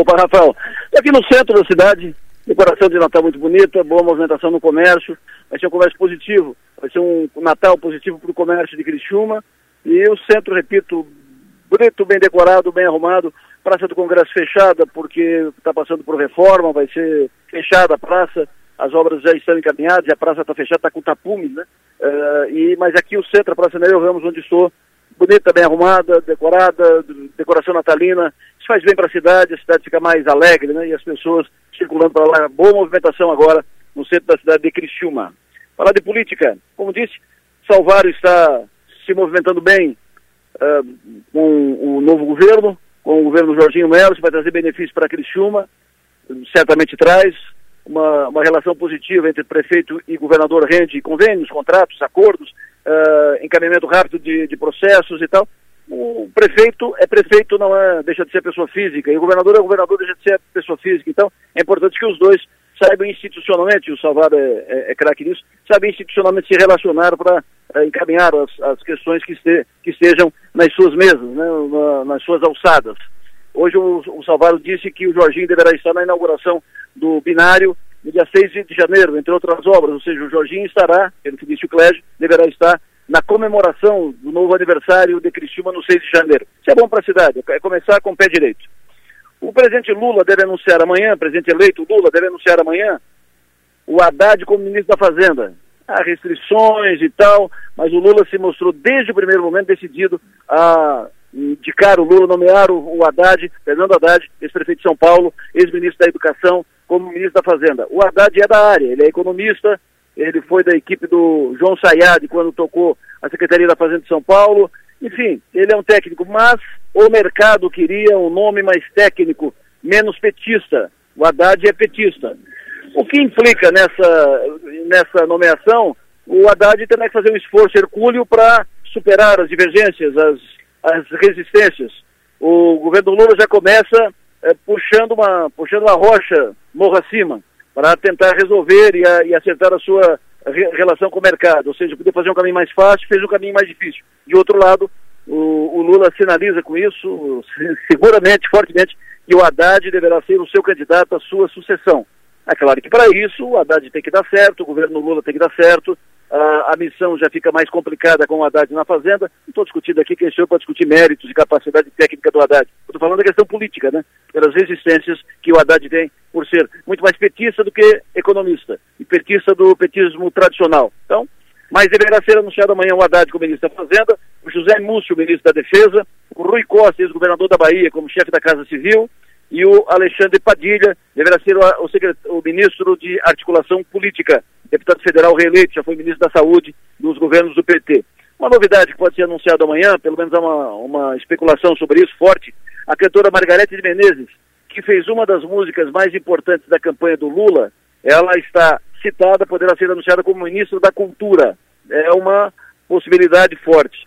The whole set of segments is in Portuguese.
Opa, Rafael. Aqui no centro da cidade, decoração de Natal muito bonita, boa movimentação no comércio, vai ser um comércio positivo, vai ser um Natal positivo para o comércio de Criciúma. E o centro, repito, bonito, bem decorado, bem arrumado, Praça do Congresso fechada porque está passando por reforma, vai ser fechada a praça, as obras já estão encaminhadas, a praça está fechada, está com tapumes, né? Uh, e, mas aqui o centro, a Praça Nereu Ramos, onde estou, bonita, bem arrumada, decorada, decoração natalina, faz bem para a cidade, a cidade fica mais alegre, né? E as pessoas circulando para lá, boa movimentação agora no centro da cidade de Criciúma. Falar de política, como disse, Salvário está se movimentando bem uh, com o novo governo, com o governo Jorginho Melo, vai trazer benefícios para Criciúma, certamente traz uma, uma relação positiva entre prefeito e governador rende convênios, contratos, acordos, uh, encaminhamento rápido de, de processos e tal. O prefeito é prefeito, não é, deixa de ser pessoa física, e o governador é governador, deixa de ser pessoa física. Então, é importante que os dois saibam institucionalmente, o Salvador é, é, é craque nisso, saibam institucionalmente se relacionar para é, encaminhar as, as questões que, este, que estejam nas suas mesas, né, na, nas suas alçadas. Hoje o, o Salvador disse que o Jorginho deverá estar na inauguração do binário no dia 6 de janeiro, entre outras obras, ou seja, o Jorginho estará, pelo que disse o Clégio, deverá estar na comemoração do novo aniversário de Criciúma no 6 de janeiro. Isso é bom para a cidade, é começar com o pé direito. O presidente Lula deve anunciar amanhã, presidente eleito Lula deve anunciar amanhã o Haddad como ministro da Fazenda. Há restrições e tal, mas o Lula se mostrou desde o primeiro momento decidido a indicar o Lula, nomear o, o Haddad, Fernando Haddad, ex-prefeito de São Paulo, ex-ministro da Educação, como ministro da Fazenda. O Haddad é da área, ele é economista, ele foi da equipe do João Sayad quando tocou a Secretaria da Fazenda de São Paulo. Enfim, ele é um técnico, mas o mercado queria um nome mais técnico, menos petista. O Haddad é petista. O que implica nessa, nessa nomeação, o Haddad terá que fazer um esforço hercúleo para superar as divergências, as, as resistências. O governo Lula já começa é, puxando, uma, puxando uma rocha morro acima para tentar resolver e, a, e acertar a sua re, relação com o mercado. Ou seja, poder fazer um caminho mais fácil, fez um caminho mais difícil. De outro lado, o, o Lula sinaliza com isso, seguramente, fortemente, que o Haddad deverá ser o seu candidato à sua sucessão. É claro que para isso o Haddad tem que dar certo, o governo Lula tem que dar certo, a, a missão já fica mais complicada com o Haddad na Fazenda. Não estou discutindo aqui quem sou para discutir méritos e capacidade técnica do Haddad. Estou falando da questão política, né? Pelas resistências que o Haddad tem por ser muito mais petista do que economista e petista do petismo tradicional. Então, mas deverá ser anunciado amanhã o Haddad como ministro da Fazenda, o José Múcio, ministro da Defesa, o Rui Costa, ex-governador da Bahia, como chefe da Casa Civil, e o Alexandre Padilha deverá ser o, o, ministro de Articulação Política deputado federal reeleito, já foi ministro da Saúde nos governos do PT. Uma novidade que pode ser anunciada amanhã, pelo menos há uma, uma especulação sobre isso forte, a cantora Margarete de Menezes, que fez uma das músicas mais importantes da campanha do Lula, ela está citada, poderá ser anunciada como ministro da Cultura. É uma possibilidade forte.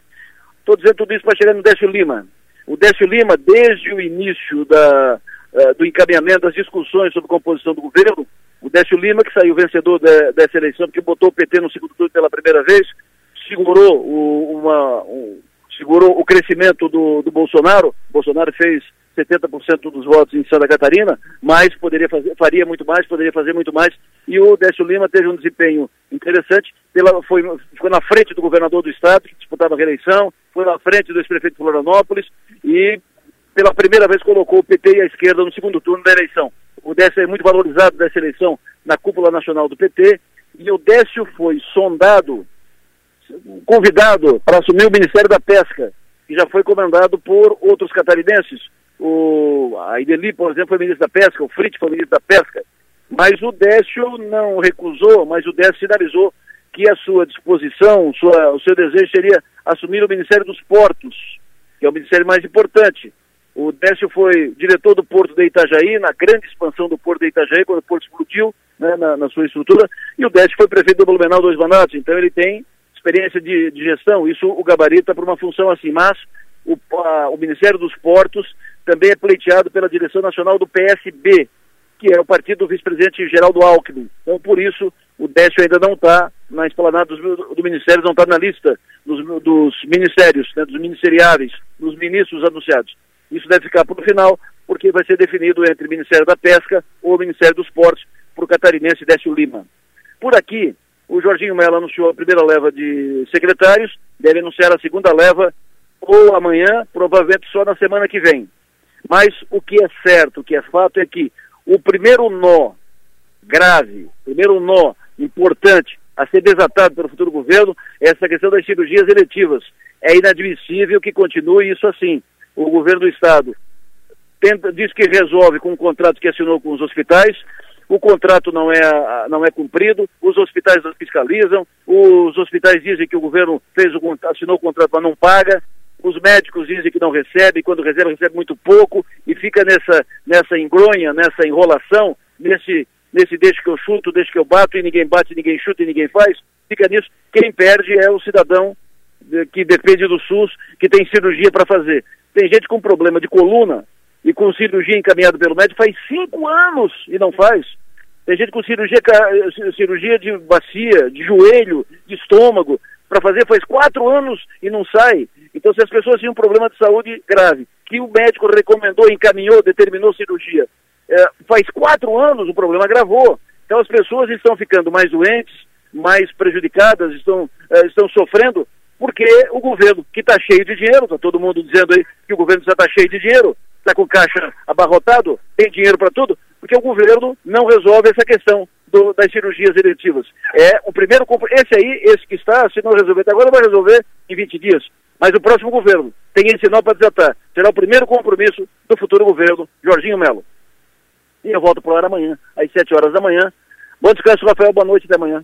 Estou dizendo tudo isso para chegar no Décio Lima. O Décio Lima, desde o início da, uh, do encaminhamento das discussões sobre composição do governo, o Décio Lima, que saiu vencedor de, dessa eleição, porque botou o PT no segundo turno pela primeira vez, segurou o, uma, um, segurou o crescimento do, do Bolsonaro. Bolsonaro fez 70% dos votos em Santa Catarina, mas poderia fazer, faria muito mais, poderia fazer muito mais. E o Décio Lima teve um desempenho interessante, pela, foi, ficou na frente do governador do estado, que disputava a reeleição, foi na frente do ex-prefeito de Florianópolis e pela primeira vez colocou o PT e a esquerda no segundo turno da eleição o Décio é muito valorizado dessa eleição na cúpula nacional do PT, e o Décio foi sondado, convidado para assumir o Ministério da Pesca, que já foi comandado por outros catarinenses. O, a Ideli, por exemplo, foi ministro da Pesca, o Fritz foi ministro da Pesca, mas o Décio não recusou, mas o Décio sinalizou que a sua disposição, sua, o seu desejo seria assumir o Ministério dos Portos, que é o ministério mais importante. O Décio foi diretor do Porto de Itajaí, na grande expansão do Porto de Itajaí, quando o Porto explodiu né, na, na, sua estrutura, e o Décio foi prefeito do Blumenau dois mandatos, então ele tem experiência de, de gestão, isso o gabarita para uma função assim, mas o, a, o Ministério dos Portos também é pleiteado pela direção nacional do PSB, que é o partido do vice-presidente Geraldo Alckmin. Então, por isso, o Décio ainda não está na esplanada do, Ministério, não está na lista dos, dos ministérios, né, dos ministeriáveis, dos ministros anunciados Isso deve ficar para o final, porque vai ser definido entre o Ministério da Pesca ou o Ministério dos Portos para o catarinense Décio Lima. Por aqui, o Jorginho Mello anunciou a primeira leva de secretários, deve anunciar a segunda leva ou amanhã, provavelmente só na semana que vem. Mas o que é certo, o que é fato é que o primeiro nó grave, o primeiro nó importante a ser desatado pelo futuro governo é essa questão das cirurgias eletivas. É inadmissível que continue isso assim. O governo do Estado tenta, diz que resolve com o contrato que assinou com os hospitais, o contrato não é, não é cumprido, os hospitais fiscalizam, os hospitais dizem que o governo fez o, assinou o contrato, mas não paga, os médicos dizem que não recebe, quando recebe, recebe muito pouco, e fica nessa, nessa engronha, nessa enrolação, nesse, nesse deixa que eu chuto, deixa que eu bato, e ninguém bate, ninguém chuta e ninguém faz, fica nisso. Quem perde é o cidadão que depende do SUS, que tem cirurgia para fazer. Tem gente com problema de coluna e com cirurgia encaminhada pelo médico faz cinco anos e não faz. Tem gente com cirurgia, cirurgia de bacia, de joelho, de estômago, para fazer faz quatro anos e não sai. Então, se as pessoas têm um problema de saúde grave, que o médico recomendou, encaminhou, determinou cirurgia, é, faz quatro anos o problema agravou. Então, as pessoas estão ficando mais doentes, mais prejudicadas, estão, é, estão sofrendo, porque o governo, que está cheio de dinheiro, está todo mundo dizendo aí que o governo já está cheio de dinheiro, está com caixa abarrotado, tem dinheiro para tudo, porque o governo não resolve essa questão do, das cirurgias eletivas. É o primeiro esse aí, esse que está, se não resolver até agora, vai resolver em 20 dias. Mas o próximo governo tem esse nó para desatar. Será o primeiro compromisso do futuro governo, Jorginho Melo. E eu volto para o ar amanhã, às 7 horas da manhã. Bom descanso, Rafael. Boa noite até amanhã.